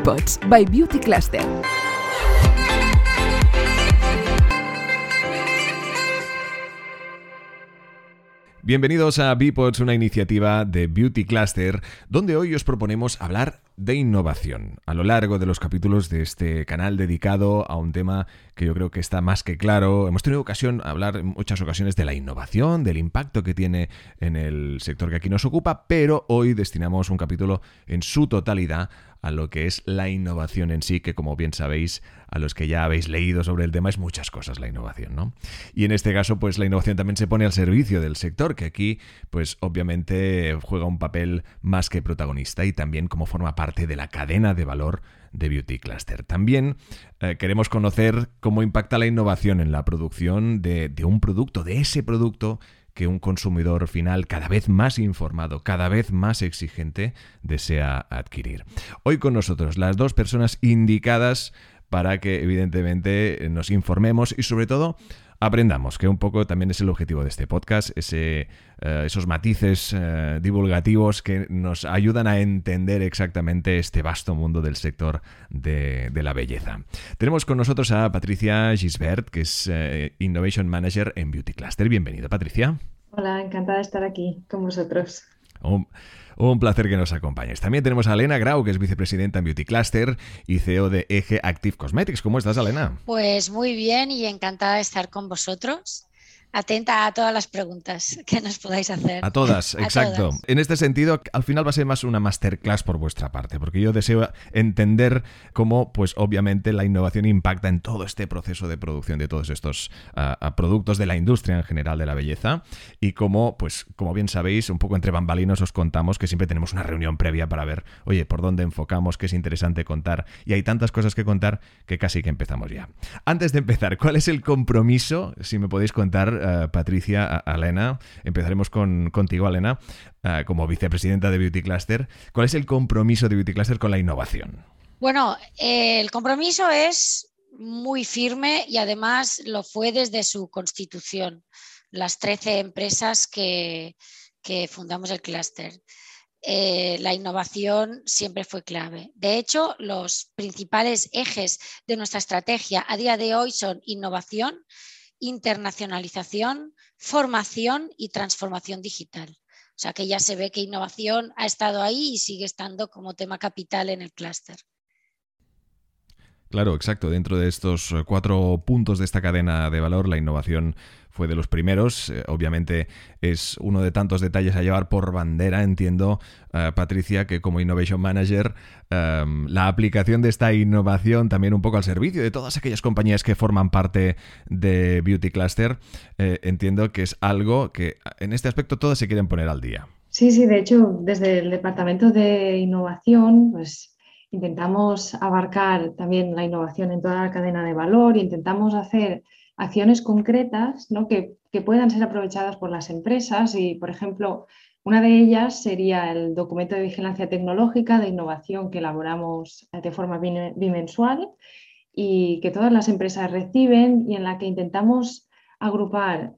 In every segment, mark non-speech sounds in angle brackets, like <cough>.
Bipods by Beauty Cluster. Bienvenidos a Bipods, una iniciativa de Beauty Cluster, donde hoy os proponemos hablar de innovación a lo largo de los capítulos de este canal dedicado a un tema que yo creo que está más que claro. Hemos tenido ocasión de hablar en muchas ocasiones de la innovación, del impacto que tiene en el sector que aquí nos ocupa, pero hoy destinamos un capítulo en su totalidad a lo que es la innovación en sí, que como bien sabéis, a los que ya habéis leído sobre el tema, es muchas cosas la innovación, ¿no? Y en este caso, pues la innovación también se pone al servicio del sector, que aquí, pues obviamente juega un papel más que protagonista y también como forma parte de la cadena de valor de Beauty Cluster. También eh, queremos conocer cómo impacta la innovación en la producción de, de un producto, de ese producto que un consumidor final cada vez más informado, cada vez más exigente, desea adquirir. Hoy con nosotros las dos personas indicadas para que evidentemente nos informemos y sobre todo aprendamos, que un poco también es el objetivo de este podcast, eh, esos matices eh, divulgativos que nos ayudan a entender exactamente este vasto mundo del sector de, la belleza. Tenemos con nosotros a Patricia Gisbert, que es eh, Innovation Manager en Beauty Cluster. Bienvenida, Patricia. Hola, encantada de estar aquí con vosotros. Un placer que nos acompañes. También tenemos a Elena Grau, que es vicepresidenta en Beauty Cluster y CEO de Eje Active Cosmetics. ¿Cómo estás, Elena? Pues muy bien y encantada de estar con vosotros atenta a todas las preguntas que nos podáis hacer. A todas, exacto. En este sentido, al final va a ser más una masterclass por vuestra parte, porque yo deseo entender cómo, pues obviamente, la innovación impacta en todo este proceso de producción de todos estos ah, ah, productos de la industria en general de la belleza y cómo, pues, como bien sabéis, un poco entre bambalinos os contamos que siempre tenemos una reunión previa para ver, oye, por dónde enfocamos, qué es interesante contar y hay tantas cosas que contar que casi que empezamos ya. Antes de empezar, ¿cuál es el compromiso, si me podéis contar, eh, Patricia, Alena. Empezaremos con, contigo, Alena, eh, como vicepresidenta de Beauty Cluster. ¿Cuál es el compromiso de Beauty Cluster con la innovación? Bueno, el compromiso es muy firme y además lo fue desde su constitución, las 13 empresas que, fundamos el clúster. Eh, la innovación siempre fue clave. De hecho, los principales ejes de nuestra estrategia a día de hoy son innovación, internacionalización, formación y transformación digital. O sea que ya se ve que innovación ha estado ahí y sigue estando como tema capital en el clúster. Claro, exacto. Dentro de estos eh, cuatro puntos de esta cadena de valor, la innovación fue de los primeros. Eh, obviamente es uno de tantos detalles a llevar por bandera. Entiendo, eh, Patricia, que como Innovation Manager, em, la aplicación de esta innovación también un poco al servicio de todas aquellas compañías que forman parte de Beauty Cluster, entiendo que es algo que en este aspecto todas se quieren poner al día. Sí, sí, de hecho, desde el Departamento de Innovación, pues intentamos abarcar también la innovación en toda la cadena de valor, intentamos hacer acciones concretas que, puedan ser aprovechadas por las empresas y, por ejemplo, una de ellas sería el documento de vigilancia tecnológica de innovación que elaboramos de forma bimensual y que todas las empresas reciben y en la que intentamos agrupar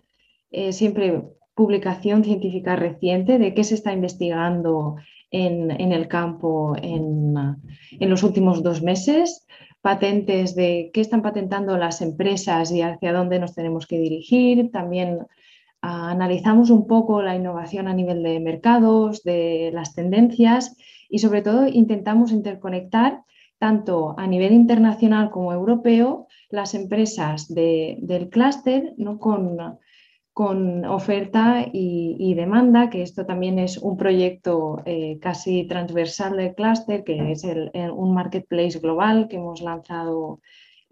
eh, siempre publicación científica reciente de qué se está investigando en, el campo en, los últimos dos meses, patentes de qué están patentando las empresas y hacia dónde nos tenemos que dirigir. También ah, analizamos un poco la innovación a nivel de mercados, de las tendencias y sobre todo intentamos interconectar tanto a nivel internacional como europeo las empresas del clúster ¿no? con con oferta y, demanda, que esto también es un proyecto eh, casi transversal del clúster, que es un marketplace global que hemos lanzado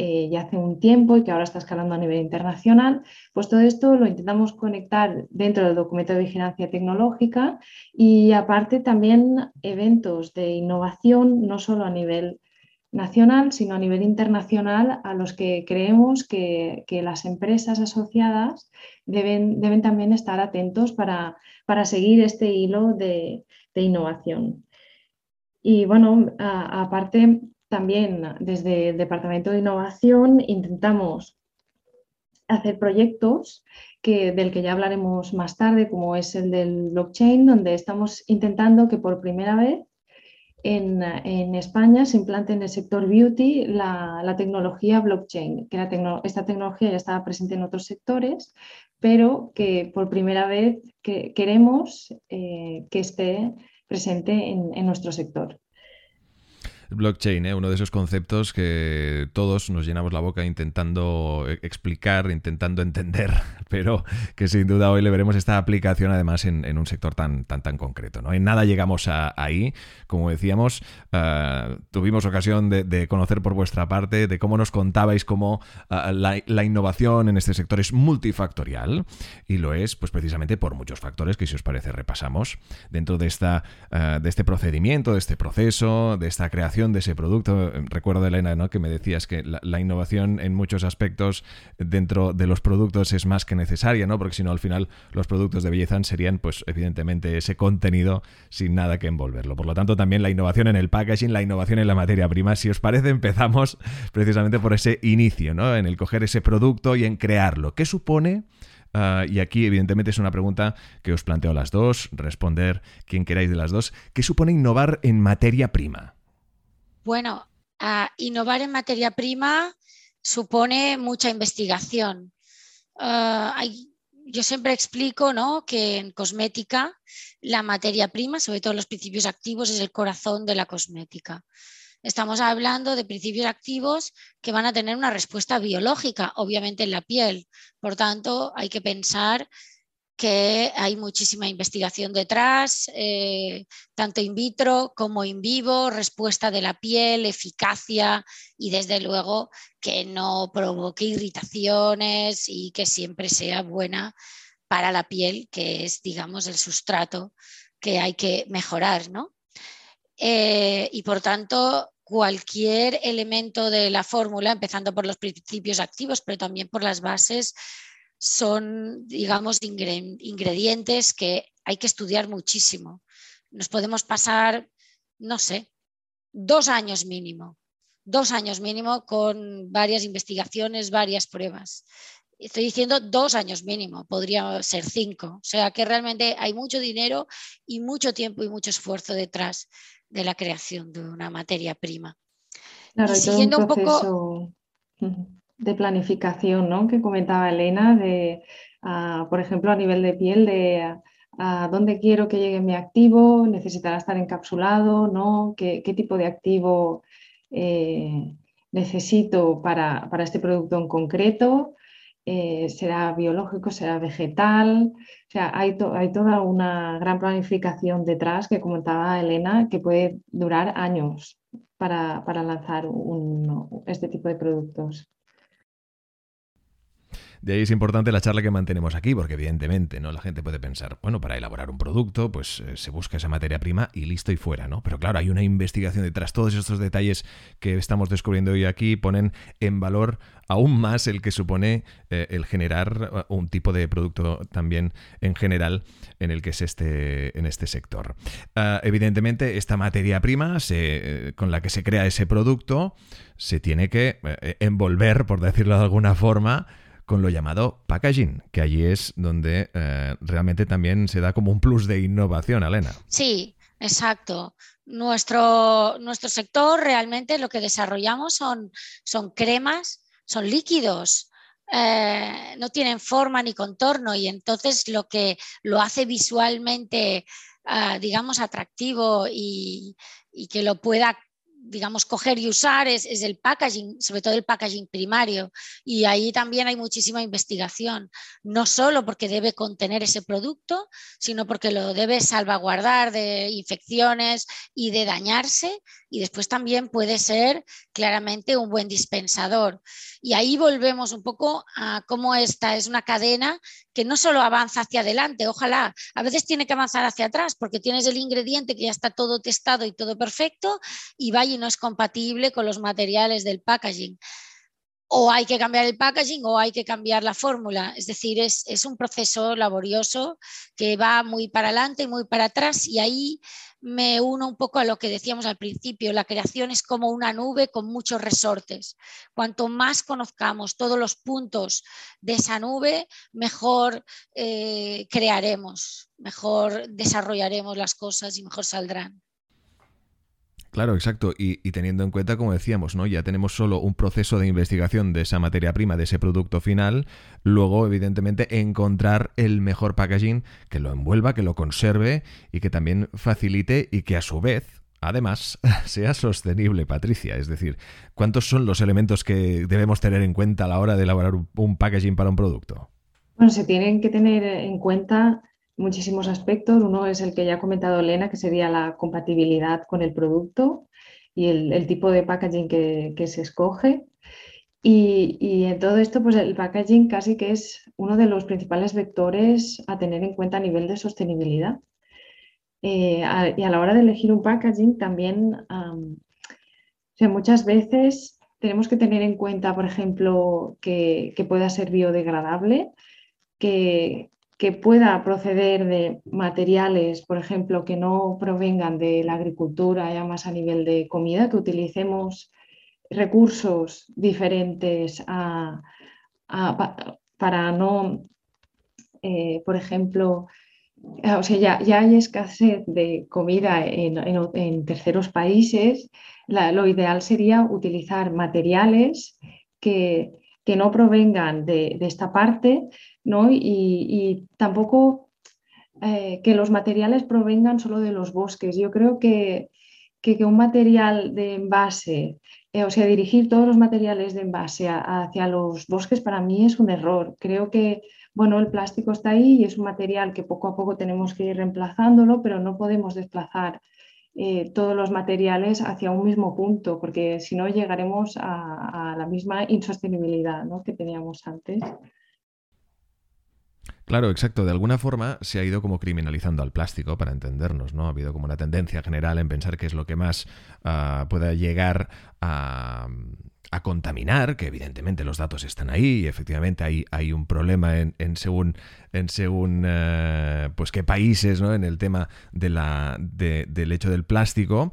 eh, ya hace un tiempo y que ahora está escalando a nivel internacional, pues todo esto lo intentamos conectar dentro del documento de vigilancia tecnológica y aparte también eventos de innovación, no solo a nivel nacional, sino a nivel internacional, a los que creemos que, las empresas asociadas deben, deben, también estar atentos para, seguir este hilo de, innovación. Y bueno, aparte, también desde el Departamento de Innovación intentamos hacer proyectos que, del que ya hablaremos más tarde, como es el del blockchain, donde estamos intentando que por primera vez en, España se implante en el sector beauty la, tecnología blockchain, que esta tecnología ya estaba presente en otros sectores, pero que por primera vez que queremos eh, que esté presente en nuestro sector blockchain, ¿eh? uno de esos conceptos que todos nos llenamos la boca intentando e-, explicar, intentando entender, <laughs> pero que sin duda hoy le veremos esta aplicación además en, un sector tan, tan, tan concreto. ¿no? En nada llegamos a, ahí, como decíamos, ah, tuvimos ocasión de, conocer por vuestra parte, de cómo nos contabais cómo ah, la, innovación en este sector es multifactorial y lo es pues precisamente por muchos factores que si os parece repasamos dentro de, esta, ah, de este procedimiento, de este proceso, de esta creación de ese producto. Recuerdo, Elena, ¿no? que me decías que la, innovación en muchos aspectos dentro de los productos es más que necesaria, ¿no? porque si no, al final los productos de belleza serían, pues evidentemente, ese contenido sin nada que envolverlo. Por lo tanto, también la innovación en el packaging, la innovación en la materia prima. Si os parece, empezamos precisamente por ese inicio, ¿no? en el coger ese producto y en crearlo. ¿Qué supone? Ah, y aquí, evidentemente, es una pregunta que os planteo a las dos, responder quien queráis de las dos. ¿Qué supone innovar en materia prima? Bueno, innovar en materia prima supone mucha investigación. Ah, yo siempre explico que en cosmética la materia prima, sobre todo los principios activos, es el corazón de la cosmética. Estamos hablando de principios activos que van a tener una respuesta biológica, obviamente en la piel. Por tanto, hay que pensar que hay muchísima investigación detrás, eh, tanto in vitro como in vivo, respuesta de la piel, eficacia y desde luego que no provoque irritaciones y que siempre sea buena para la piel, que es, digamos, el sustrato que hay que mejorar, ¿no? Eh, y por tanto, cualquier elemento de la fórmula, empezando por los principios activos, pero también por las bases, son, digamos, ingredientes que hay que estudiar muchísimo. Nos podemos pasar, no sé, dos años mínimo, dos años mínimo con varias investigaciones, varias pruebas. Estoy diciendo dos años mínimo, podría ser cinco. O sea que realmente hay mucho dinero y mucho tiempo y mucho esfuerzo detrás de la creación de una materia prima. y siguiendo un, poco de planificación ¿no? que comentaba Elena, de, ah, por ejemplo, a nivel de piel, de ah, dónde quiero que llegue mi activo, necesitará estar encapsulado, ¿no? ¿Qué, tipo de activo eh, necesito para, este producto en concreto? Eh, ¿Será biológico, será vegetal? O sea, hay, hay, toda una gran planificación detrás que comentaba Elena que puede durar años para, lanzar este tipo de productos. De ahí es importante la charla que mantenemos aquí, porque evidentemente, ¿no? La gente puede pensar, bueno, para elaborar un producto, pues eh, se busca esa materia prima y listo y fuera, ¿no? Pero claro, hay una investigación detrás. Todos estos detalles que estamos descubriendo hoy aquí ponen en valor aún más el que supone eh, el generar uh, un tipo de producto también en general en el que es este, en este sector. Ah, evidentemente, esta materia prima eh, con la que se crea ese producto se tiene que envolver, por decirlo de alguna forma, con lo llamado packaging, que allí es donde eh, realmente también se da como un plus de innovación, Elena. Sí, exacto. Nuestro, nuestro sector realmente lo que desarrollamos son, son cremas, son líquidos, eh, no tienen forma ni contorno y entonces lo que lo hace visualmente, ah, digamos, atractivo y, y, que lo pueda digamos, coger y usar es, el packaging, sobre todo el packaging primario. Y ahí también hay muchísima investigación, no solo porque debe contener ese producto, sino porque lo debe salvaguardar de infecciones y de dañarse. Y después también puede ser claramente un buen dispensador. Y ahí volvemos un poco a cómo esta es una cadena que no solo avanza hacia adelante, ojalá, a veces tiene que avanzar hacia atrás porque tienes el ingrediente que ya está todo testado y todo perfecto y va y no es compatible con los materiales del packaging. O hay que cambiar el packaging o hay que cambiar la fórmula. Es decir, es, es un proceso laborioso que va muy para adelante y muy para atrás y ahí me uno un poco a lo que decíamos al principio, la creación es como una nube con muchos resortes. Cuanto más conozcamos todos los puntos de esa nube, mejor eh, crearemos, mejor desarrollaremos las cosas y mejor saldrán. Claro, exacto. Y, teniendo en cuenta, como decíamos, ¿no? Ya tenemos solo un proceso de investigación de esa materia prima, de ese producto final. Luego, evidentemente, encontrar el mejor packaging que lo envuelva, que lo conserve y que también facilite y que a su vez, además, <laughs> sea sostenible, Patricia. Es decir, ¿cuántos son los elementos que debemos tener en cuenta a la hora de elaborar un packaging para un producto? Bueno, se tienen que tener en cuenta muchísimos aspectos. Uno es el que ya ha comentado Elena, que sería la compatibilidad con el producto y el, tipo de packaging que, se escoge. Y, en todo esto, pues el packaging casi que es uno de los principales vectores a tener en cuenta a nivel de sostenibilidad. Eh, y a la hora de elegir un packaging también, muchas veces tenemos que tener en cuenta, por ejemplo, que, que pueda ser biodegradable, que, que pueda proceder de materiales, por ejemplo, que no provengan de la agricultura, ya más a nivel de comida, que utilicemos recursos diferentes para no, eh, por ejemplo, o sea, ya, hay escasez de comida en, terceros países, lo ideal sería utilizar materiales que, que no provengan de, esta parte ¿no? y, tampoco eh, que los materiales provengan solo de los bosques. Yo creo que, que, un material de envase, eh, o sea, dirigir todos los materiales de envase hacia los bosques para mí es un error. Creo que bueno, el plástico está ahí y es un material que poco a poco tenemos que ir reemplazándolo, pero no podemos desplazar eh, todos los materiales hacia un mismo punto, porque si no llegaremos a, la misma insostenibilidad que teníamos antes. Claro, exacto. De alguna forma se ha ido como criminalizando al plástico para entendernos, ¿no? Ha habido como una tendencia general en pensar que es lo que más uh, pueda llegar a, a contaminar, que evidentemente los datos están ahí y efectivamente hay, un problema en, según, en según eh, pues qué países ¿no? en el tema de la, del hecho del plástico.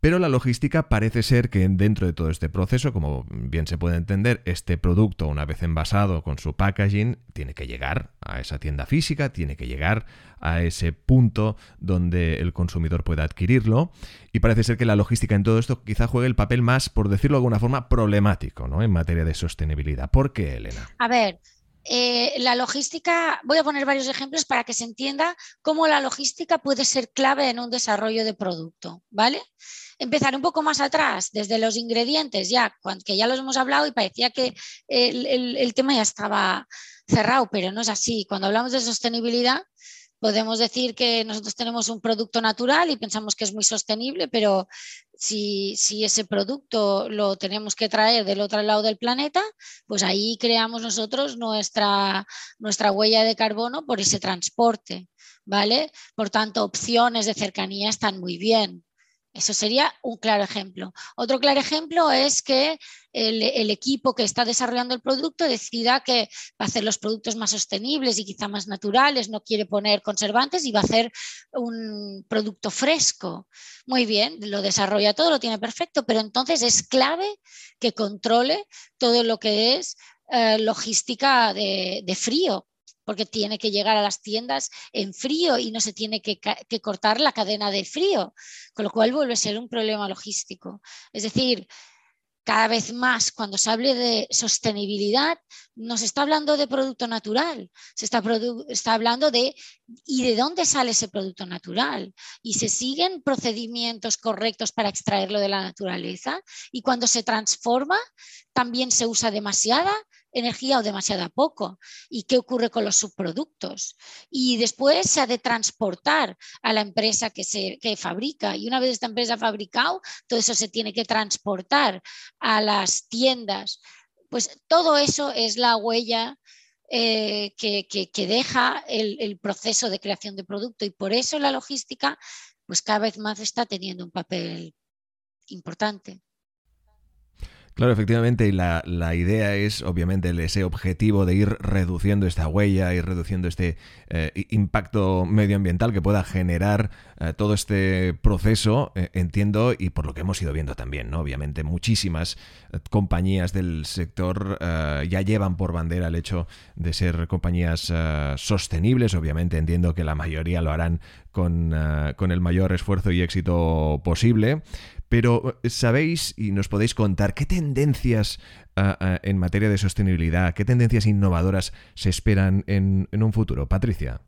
Pero la logística parece ser que dentro de todo este proceso, como bien se puede entender, este producto, una vez envasado con su packaging, tiene que llegar a esa tienda física, tiene que llegar a ese punto donde el consumidor pueda adquirirlo. Y parece ser que la logística en todo esto quizá juegue el papel más, por decirlo de alguna forma, problemático ¿no? en materia de sostenibilidad. ¿Por qué, Elena? A ver, eh, la logística, voy a poner varios ejemplos para que se entienda cómo la logística puede ser clave en un desarrollo de producto, ¿vale? Empezar un poco más atrás, desde los ingredientes, ya, que ya los hemos hablado y parecía que el tema ya estaba cerrado, pero no es así. Cuando hablamos de sostenibilidad, podemos decir que nosotros tenemos un producto natural y pensamos que es muy sostenible, pero si, ese producto lo tenemos que traer del otro lado del planeta, pues ahí creamos nosotros nuestra, nuestra huella de carbono por ese transporte, ¿vale? Por tanto, opciones de cercanía están muy bien. Eso sería un claro ejemplo. Otro claro ejemplo es que el, equipo que está desarrollando el producto decida que va a hacer los productos más sostenibles y quizá más naturales, no quiere poner conservantes y va a hacer un producto fresco. Muy bien, lo desarrolla todo, lo tiene perfecto, pero entonces es clave que controle todo lo que es eh, logística de frío, porque tiene que llegar a las tiendas en frío y no se tiene que, cortar la cadena de frío, con lo cual vuelve a ser un problema logístico. Es decir, cada vez más cuando se hable de sostenibilidad, no se está hablando de producto natural, se está, está, hablando de y de dónde sale ese producto natural. Y se siguen procedimientos correctos para extraerlo de la naturaleza. Y cuando se transforma, también se usa demasiada energía o demasiada poco. ¿Y qué ocurre con los subproductos? Y después se ha de transportar a la empresa que, se, fabrica. Y una vez esta empresa ha fabricado, todo eso se tiene que transportar a las tiendas. Pues todo eso es la huella eh, que, deja el, el, proceso de creación de producto y por eso la logística pues cada vez más está teniendo un papel importante. Claro, efectivamente, y la, idea es, obviamente, ese objetivo de ir reduciendo esta huella, ir reduciendo este eh, impacto medioambiental que pueda generar eh, todo este proceso, eh, entiendo, y por lo que hemos ido viendo también, ¿no? Obviamente, muchísimas compañías del sector ya llevan por bandera el hecho de ser compañías sostenibles, obviamente, entiendo que la mayoría lo harán con, con el mayor esfuerzo y éxito posible Pero ¿sabéis y nos podéis contar qué tendencias en materia de sostenibilidad, qué tendencias innovadoras se esperan en, un futuro? Patricia.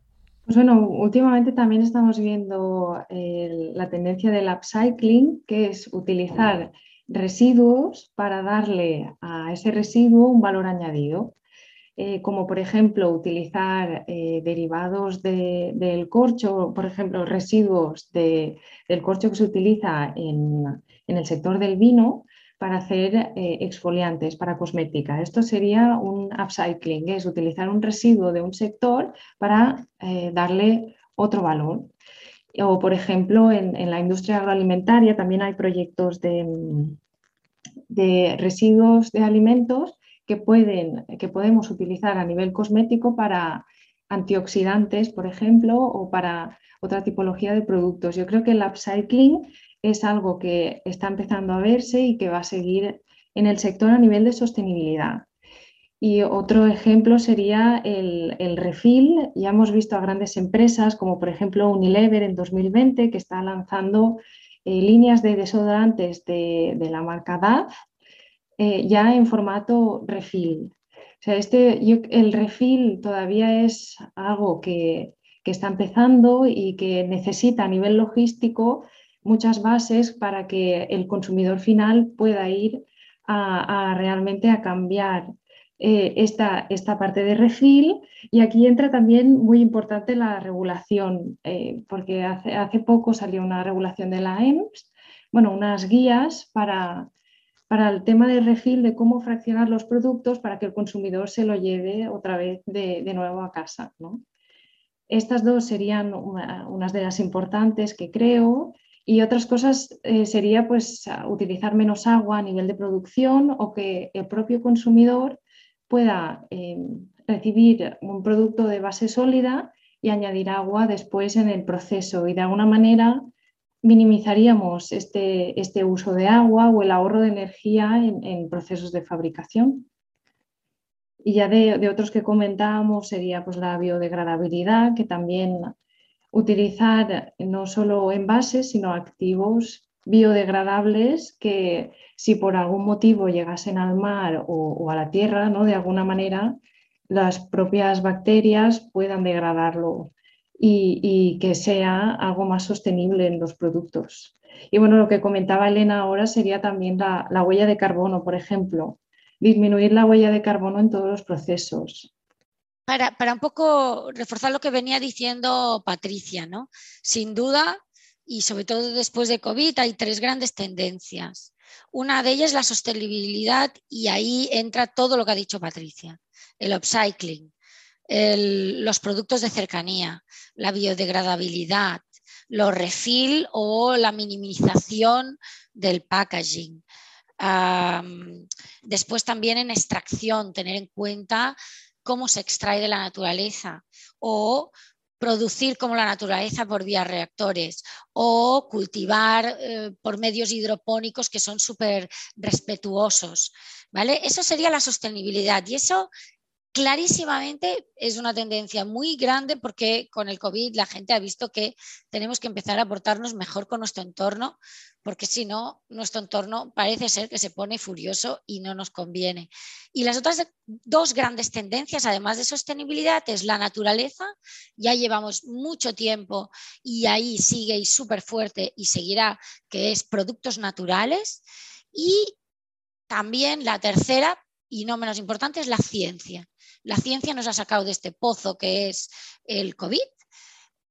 Pues bueno, últimamente también estamos viendo la tendencia del upcycling, que es utilizar residuos para darle a ese residuo un valor añadido. Eh, como por ejemplo utilizar eh, derivados del corcho, por ejemplo residuos del corcho que se utiliza en, el sector del vino para hacer eh, exfoliantes para cosmética. Esto sería un upcycling, es utilizar un residuo de un sector para darle otro valor. O, por ejemplo, en, la industria agroalimentaria también hay proyectos de, de residuos de alimentos que, pueden, que podemos utilizar a nivel cosmético para antioxidantes, por ejemplo, o para otra tipología de productos. Yo creo que el upcycling es algo que está empezando a verse y que va a seguir en el sector a nivel de sostenibilidad. Y otro ejemplo sería el, el, refill. Ya hemos visto a grandes empresas como por ejemplo Unilever en 2020 que está lanzando eh, líneas de desodorantes de, de la marca DAF eh, ya en formato refill. O sea, este, el refill todavía es algo que, está empezando y que necesita a nivel logístico muchas bases para que el consumidor final pueda ir a, realmente a cambiar eh, esta, esta, parte de refill. Y aquí entra también muy importante la regulación, eh, porque hace, hace, poco salió una regulación de la EMS, bueno, unas guías para, para el tema de refil, de cómo fraccionar los productos para que el consumidor se lo lleve otra vez de, nuevo a casa. Estas dos serían unas de las importantes que creo y otras cosas eh, sería pues utilizar menos agua a nivel de producción o que el propio consumidor pueda eh, recibir un producto de base sólida y añadir agua después en el proceso y de alguna manera minimizaríamos este, este, uso de agua o el ahorro de energía en, procesos de fabricación. Y ya de, otros que comentábamos sería pues, la biodegradabilidad, que también utilizar no solo envases, sino activos biodegradables que si por algún motivo llegasen al mar o, a la tierra, ¿no? de alguna manera, las propias bacterias puedan degradarlo y, que sea algo más sostenible en los productos. Y bueno, lo que comentaba Elena ahora sería también la, huella de carbono, por ejemplo, disminuir la huella de carbono en todos los procesos. Para, para, un poco reforzar lo que venía diciendo Patricia, ¿no? Sin duda, y sobre todo después de COVID, hay tres grandes tendencias. Una de ellas es la sostenibilidad y ahí entra todo lo que ha dicho Patricia, el upcycling, los productos de cercanía, la biodegradabilidad, los refill o la minimización del packaging. después también en extracción, tener en cuenta cómo se extrae de la naturaleza o producir como la naturaleza por vía reactores o cultivar eh, por medios hidropónicos que son súper respetuosos. ¿vale? Eso sería la sostenibilidad y eso clarísimamente es una tendencia muy grande porque con el COVID la gente ha visto que tenemos que empezar a portarnos mejor con nuestro entorno, porque si no, nuestro entorno parece ser que se pone furioso y no nos conviene. Y las otras dos grandes tendencias, además de sostenibilidad, es la naturaleza. Ya llevamos mucho tiempo y ahí sigue y súper fuerte y seguirá, que es productos naturales. Y también la tercera, y no menos importante, es la ciencia. La ciencia nos ha sacado de este pozo que es el COVID,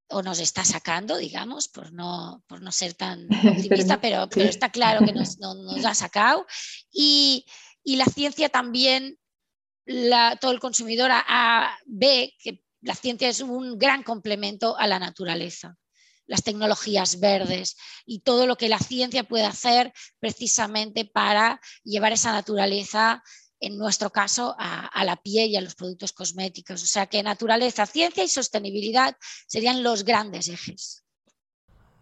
o nos está sacando, digamos, por no, por no ser tan <laughs> optimista, pero, pero está claro que nos, <laughs> ha sacado. Y, la ciencia también, todo el consumidor ve que la ciencia es un gran complemento a la naturaleza las tecnologías verdes y todo lo que la ciencia puede hacer precisamente para llevar esa naturaleza en nuestro caso, a, la piel y a los productos cosméticos. O sea que naturaleza, ciencia y sostenibilidad serían los grandes ejes.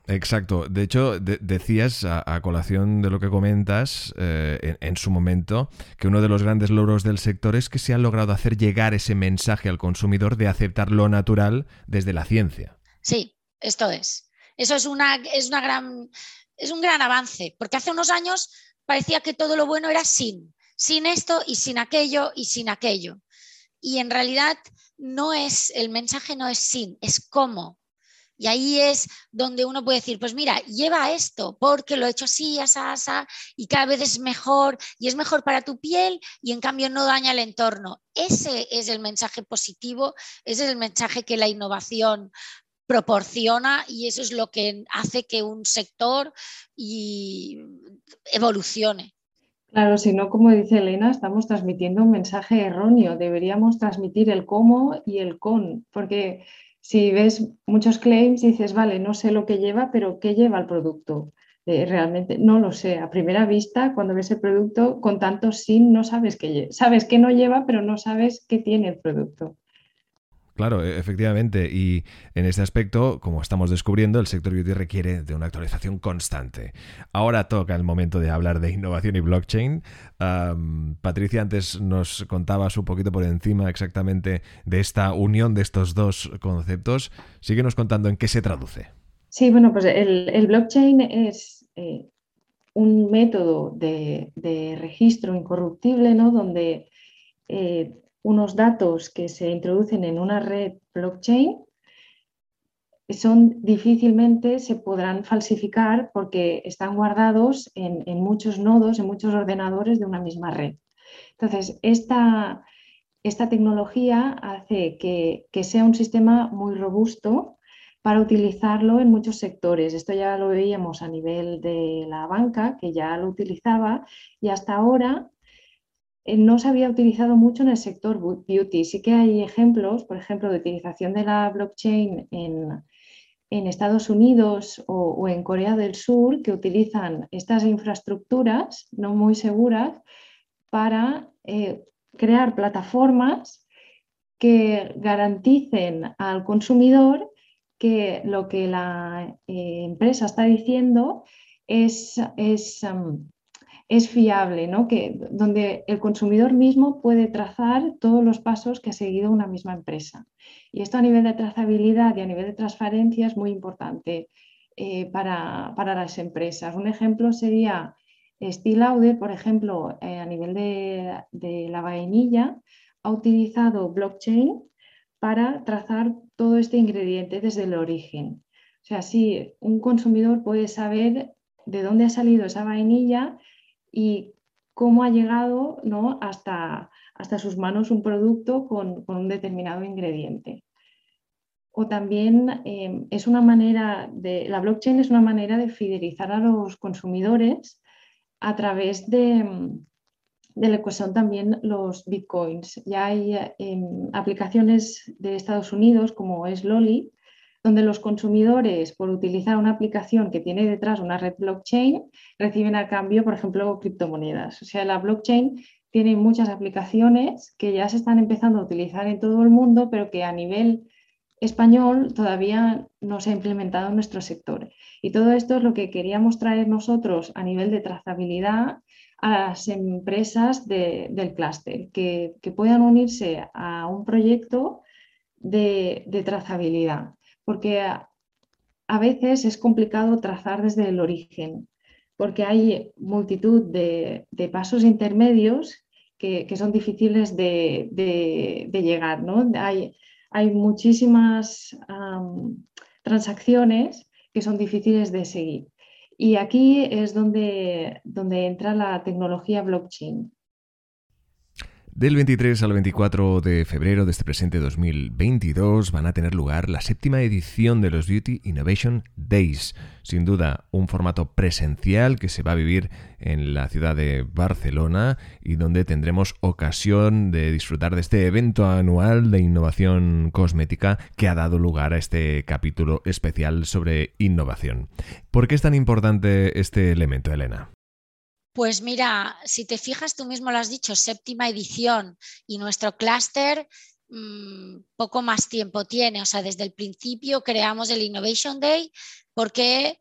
Exacto. De hecho, decías a, colación de lo que comentas eh, en, su momento que uno de los grandes logros del sector es que se ha logrado hacer llegar ese mensaje al consumidor de aceptar lo natural desde la ciencia. Sí, esto es. Eso es una, es una gran es un gran avance, porque hace unos años parecía que todo lo bueno era sin, sin esto y sin aquello y sin aquello. Y en realidad no es, el mensaje no es sin, es cómo. Y ahí es donde uno puede decir, pues mira, lleva esto porque lo he hecho así, asa, asa, y cada vez es mejor y es mejor para tu piel y en cambio no daña el entorno. Ese es el mensaje positivo, ese es el mensaje que la innovación proporciona y eso es lo que hace que un sector evolucione. Claro, si no, como dice Elena, estamos transmitiendo un mensaje erróneo. Deberíamos transmitir el cómo y el con, porque si ves muchos claims dices, vale, no sé lo que lleva, pero ¿qué lleva el producto? Eh, realmente no lo sé. A primera vista, cuando ves el producto con tanto sin, no sabes qué Sabes que no lleva, pero no sabes qué tiene el producto. Claro, e, efectivamente. Y en este aspecto, como estamos descubriendo, el sector beauty requiere de una actualización constante. Ahora toca el momento de hablar de innovación y blockchain. Patricia antes nos contabas un poquito por encima exactamente de esta unión de estos dos conceptos. Síguenos contando en qué se traduce. Sí, bueno, pues el, blockchain es eh, un método de, registro incorruptible, ¿no? Donde eh, unos datos que se introducen en una red blockchain son difícilmente se podrán falsificar porque están guardados en, muchos nodos, en muchos ordenadores de una misma red. Entonces, esta, esta tecnología hace que, que, sea un sistema muy robusto para utilizarlo en muchos sectores. Esto ya lo veíamos a nivel de la banca, que ya lo utilizaba, y hasta ahora no se había utilizado mucho en el sector beauty. Sí que hay ejemplos, por ejemplo, de utilización de la blockchain en, Estados Unidos o, en Corea del Sur, que utilizan estas infraestructuras no muy seguras para eh, crear plataformas que garanticen al consumidor que lo que la eh, empresa está diciendo es es fiable, ¿no? que, donde el consumidor mismo puede trazar todos los pasos que ha seguido una misma empresa. Y esto a nivel de trazabilidad y a nivel de transparencia es muy importante eh, para, las empresas. Un ejemplo sería Steel Lauder, por ejemplo, eh, a nivel de, de la vainilla, ha utilizado blockchain para trazar todo este ingrediente desde el origen. O sea, así un consumidor puede saber de dónde ha salido esa vainilla y cómo ha llegado ¿no? hasta, hasta sus manos un producto con, un determinado ingrediente. O también em, es una manera de, la blockchain es una manera de fidelizar a los consumidores a través de, de lo que son también los bitcoins. Ya hay em, aplicaciones de Estados Unidos como es Loli, donde los consumidores, por utilizar una aplicación que tiene detrás una red blockchain, reciben a cambio, por ejemplo, criptomonedas. O sea, la blockchain tiene muchas aplicaciones que ya se están empezando a utilizar en todo el mundo, pero que a nivel español todavía no se ha implementado en nuestro sector. Y todo esto es lo que queríamos traer nosotros a nivel de trazabilidad a las empresas del clúster, que, puedan unirse a un proyecto de trazabilidad porque a, veces es complicado trazar desde el origen, porque hay multitud de, pasos intermedios que, son difíciles de, llegar. ¿no? Hay, muchísimas transacciones que son difíciles de seguir. Y aquí es donde entra la tecnología blockchain. Del 23 al 24 de febrero de este presente 2022 van a tener lugar la séptima edición de los Beauty Innovation Days. Sin duda, un formato presencial que se va a vivir en la ciudad de Barcelona y donde tendremos ocasión de disfrutar de este evento anual de innovación cosmética que ha dado lugar a este capítulo especial sobre innovación. ¿Por qué es tan importante este elemento, Elena? Pues mira, si te fijas, tú mismo lo has dicho, séptima edición y nuestro clúster mm, poco más tiempo tiene. O sea, desde el principio creamos el Innovation Day porque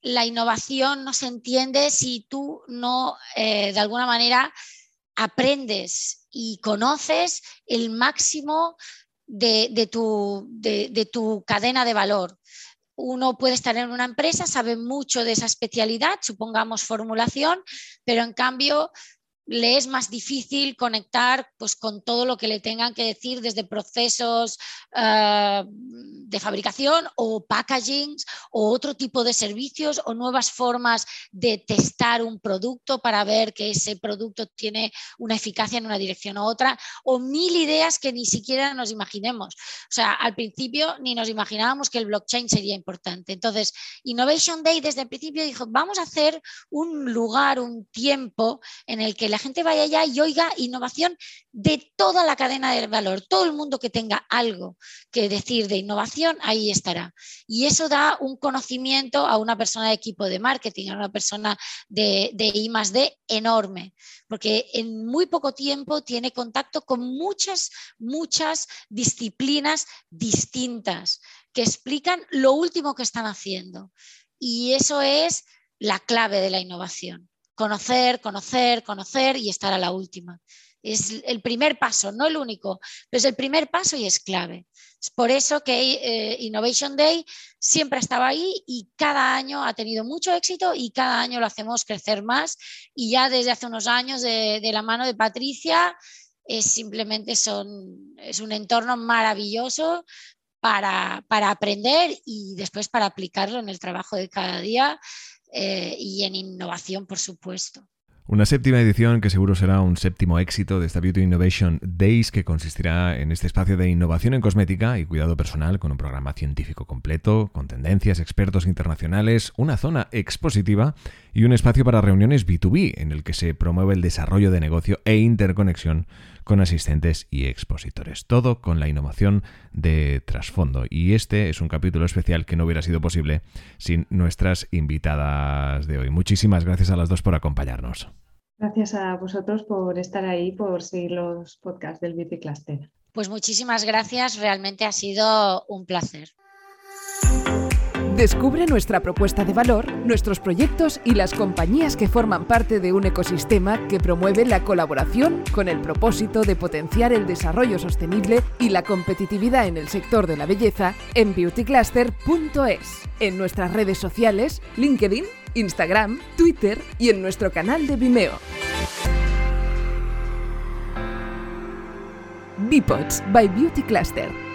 la innovación no se entiende si tú no, eh, de alguna manera, aprendes y conoces el máximo de, tu, de tu cadena de valor. Uno puede estar en una empresa, sabe mucho de esa especialidad, supongamos formulación, pero en cambio le es más difícil conectar pues, con todo lo que le tengan que decir desde procesos uh, de fabricación o packaging o otro tipo de servicios o nuevas formas de testar un producto para ver que ese producto tiene una eficacia en una dirección u otra o mil ideas que ni siquiera nos imaginemos. O sea, al principio ni nos imaginábamos que el blockchain sería importante. Entonces, Innovation Day desde el principio dijo, vamos a hacer un lugar, un tiempo en el que la gente vaya allá y oiga innovación de toda la cadena del valor. Todo el mundo que tenga algo que decir de innovación, ahí estará. Y eso da un conocimiento a una persona de equipo de marketing, a una persona de, de I D enorme, porque en muy poco tiempo tiene contacto con muchas, muchas disciplinas distintas que explican lo último que están haciendo. Y eso es la clave de la innovación conocer, conocer, conocer y estar a la última. Es el primer paso, no el único, pero es el primer paso y es clave. Es por eso que eh, Innovation Day siempre estaba ahí y cada año ha tenido mucho éxito y cada año lo hacemos crecer más. Y ya desde hace unos años, de, la mano de Patricia, es simplemente son, es un entorno maravilloso para, para aprender y después para aplicarlo en el trabajo de cada día eh, y en innovación, por supuesto. Una séptima edición que seguro será un séptimo éxito de esta Beauty Innovation Days que consistirá en este espacio de innovación en cosmética y cuidado personal con un programa científico completo, con tendencias, expertos internacionales, una zona expositiva y un espacio para reuniones B2B en el que se promueve el desarrollo de negocio e interconexión con asistentes y expositores. Todo con la innovación de trasfondo. Y este es un capítulo especial que no hubiera sido posible sin nuestras invitadas de hoy. Muchísimas gracias a las dos por acompañarnos. Gracias a vosotros por estar ahí, por seguir los podcasts del Beauty Cluster. Pues muchísimas gracias, realmente ha sido un placer. Descubre nuestra propuesta de valor, nuestros proyectos y las compañías que forman parte de un ecosistema que promueve la colaboración con el propósito de potenciar el desarrollo sostenible y la competitividad en el sector de la belleza en beautycluster.es, en nuestras redes sociales, LinkedIn, Instagram, Twitter y en nuestro canal de Vimeo. Bipods by Beauty Cluster